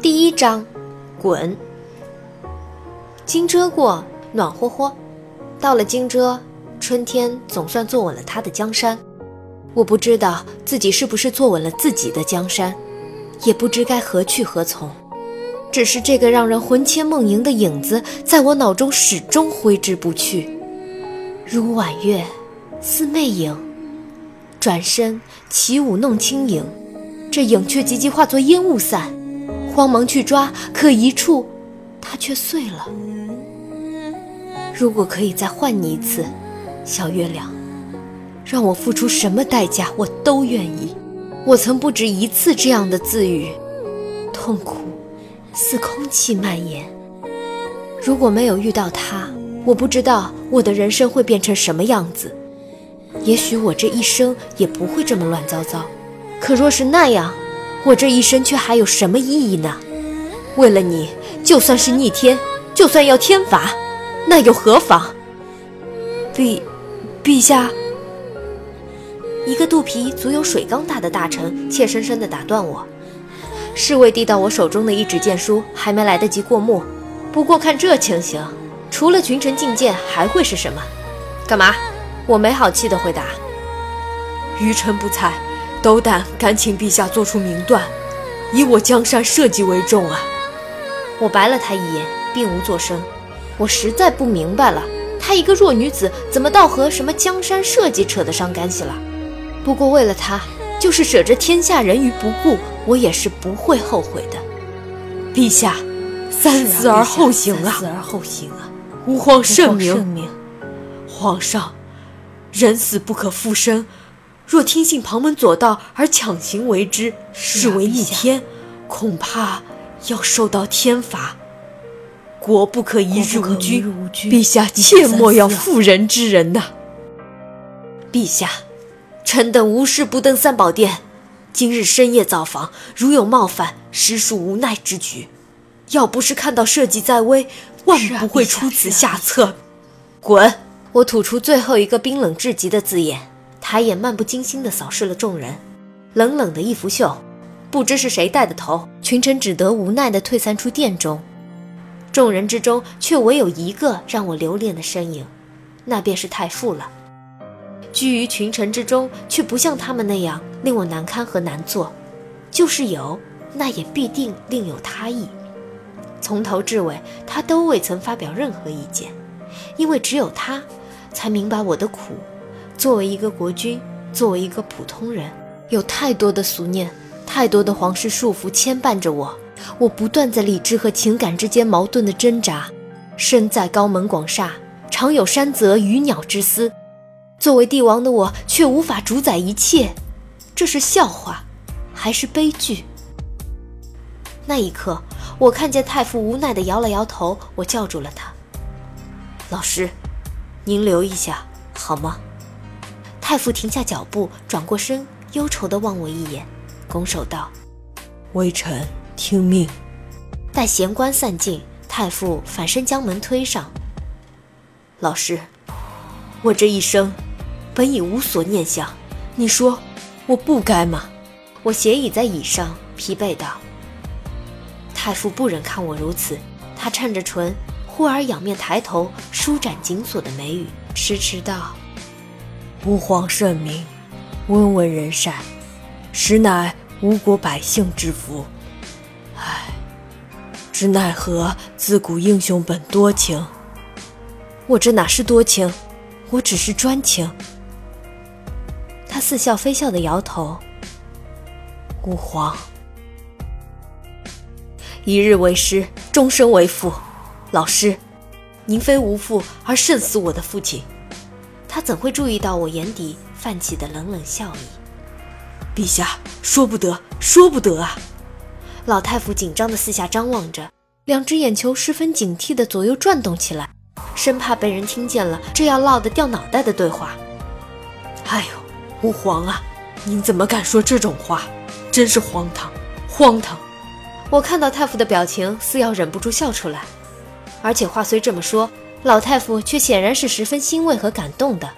第一章，滚。惊蛰过，暖和和。到了惊蛰，春天总算坐稳了它的江山。我不知道自己是不是坐稳了自己的江山，也不知该何去何从。只是这个让人魂牵梦萦的影子，在我脑中始终挥之不去，如婉月，似魅影。转身起舞弄清影，这影却急急化作烟雾散。慌忙去抓，可一触，它却碎了。如果可以再换你一次，小月亮，让我付出什么代价，我都愿意。我曾不止一次这样的自语，痛苦似空气蔓延。如果没有遇到他，我不知道我的人生会变成什么样子。也许我这一生也不会这么乱糟糟。可若是那样，我这一生却还有什么意义呢？为了你，就算是逆天，就算要天罚，那又何妨？陛，陛下。一个肚皮足有水缸大的大臣怯生生地打断我。侍卫递到我手中的一纸荐书还没来得及过目，不过看这情形，除了群臣进谏，还会是什么？干嘛？我没好气地回答：“愚臣不才。”斗胆，敢请陛下做出明断，以我江山社稷为重啊！我白了他一眼，并无作声。我实在不明白了，她一个弱女子，怎么倒和什么江山社稷扯得上干系了？不过为了她，就是舍着天下人于不顾，我也是不会后悔的。陛下，三思而后行啊！三思而后行啊！吾皇圣明。皇上，人死不可复生。若听信旁门左道而强行为之，是为逆天，恐怕要受到天罚。国不可一日无君，陛下切莫要妇人之仁呐！陛下，臣等无事不登三宝殿，今日深夜造访，如有冒犯，实属无奈之举。要不是看到社稷在危，万不会出此下策。滚！我吐出最后一个冰冷至极的字眼。抬眼漫不经心地扫视了众人，冷冷的一拂袖，不知是谁带的头，群臣只得无奈地退散出殿中。众人之中，却唯有一个让我留恋的身影，那便是太傅了。居于群臣之中，却不像他们那样令我难堪和难做，就是有，那也必定另有他意。从头至尾，他都未曾发表任何意见，因为只有他，才明白我的苦。作为一个国君，作为一个普通人，有太多的俗念，太多的皇室束缚牵绊着我。我不断在理智和情感之间矛盾的挣扎。身在高门广厦，常有山泽鱼鸟之思。作为帝王的我，却无法主宰一切。这是笑话，还是悲剧？那一刻，我看见太傅无奈地摇了摇头。我叫住了他：“老师，您留一下好吗？”太傅停下脚步，转过身，忧愁地望我一眼，拱手道：“微臣听命。”待闲官散尽，太傅反身将门推上。老师，我这一生本已无所念想，你说我不该吗？我斜倚在椅上，疲惫道。太傅不忍看我如此，他颤着唇，忽而仰面抬头，舒展紧锁的眉宇，迟迟道。吾皇圣明，温文仁善，实乃吴国百姓之福。唉，只奈何自古英雄本多情。我这哪是多情，我只是专情。他似笑非笑的摇头。吾皇一日为师，终身为父。老师，您非无父，而胜似我的父亲。他怎会注意到我眼底泛起的冷冷笑意？陛下说不得，说不得啊！老太傅紧张的四下张望着，两只眼球十分警惕的左右转动起来，生怕被人听见了这要落得掉脑袋的对话。哎呦，吾皇啊，您怎么敢说这种话？真是荒唐，荒唐！我看到太傅的表情，似要忍不住笑出来，而且话虽这么说。老太傅却显然是十分欣慰和感动的。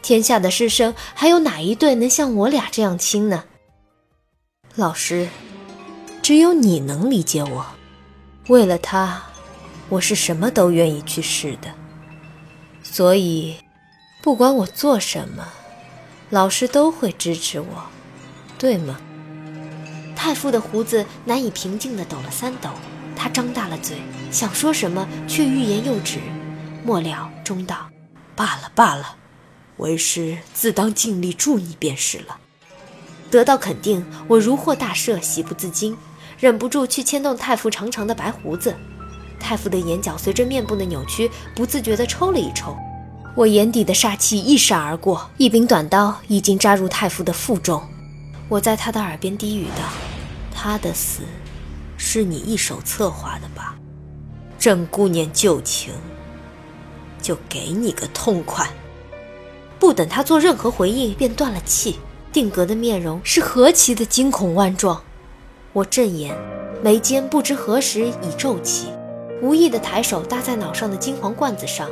天下的师生还有哪一对能像我俩这样亲呢？老师，只有你能理解我。为了他，我是什么都愿意去试的。所以，不管我做什么，老师都会支持我，对吗？太傅的胡子难以平静地抖了三抖，他张大了嘴，想说什么，却欲言又止。末了，中道：“罢了罢了，为师自当尽力助你便是了。”得到肯定，我如获大赦，喜不自禁，忍不住去牵动太傅长长的白胡子。太傅的眼角随着面部的扭曲，不自觉地抽了一抽。我眼底的杀气一闪而过，一柄短刀已经扎入太傅的腹中。我在他的耳边低语道：“他的死，是你一手策划的吧？正顾念旧情，就给你个痛快。”不等他做任何回应，便断了气。定格的面容是何其的惊恐万状！我正眼，眉间不知何时已皱起，无意的抬手搭在脑上的金黄罐子上。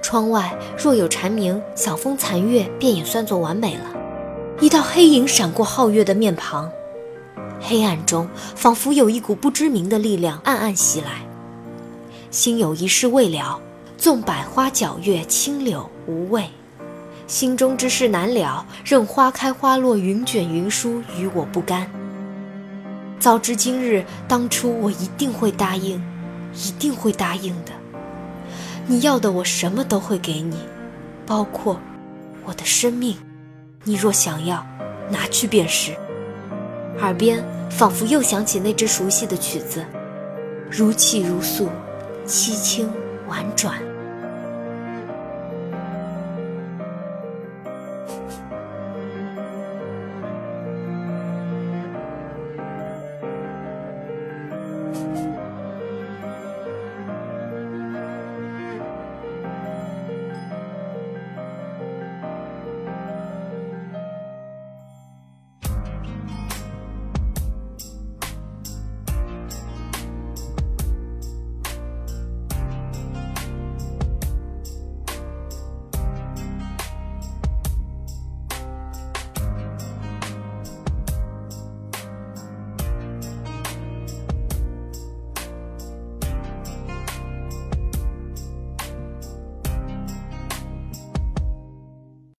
窗外若有蝉鸣，晓风残月，便也算作完美了。一道黑影闪过皓月的面庞，黑暗中仿佛有一股不知名的力量暗暗袭来。心有一事未了，纵百花皎月，清柳无味。心中之事难了，任花开花落，云卷云舒，与我不干。早知今日，当初我一定会答应，一定会答应的。你要的，我什么都会给你，包括我的生命。你若想要，拿去便是。耳边仿佛又响起那支熟悉的曲子，如泣如诉，凄清婉转。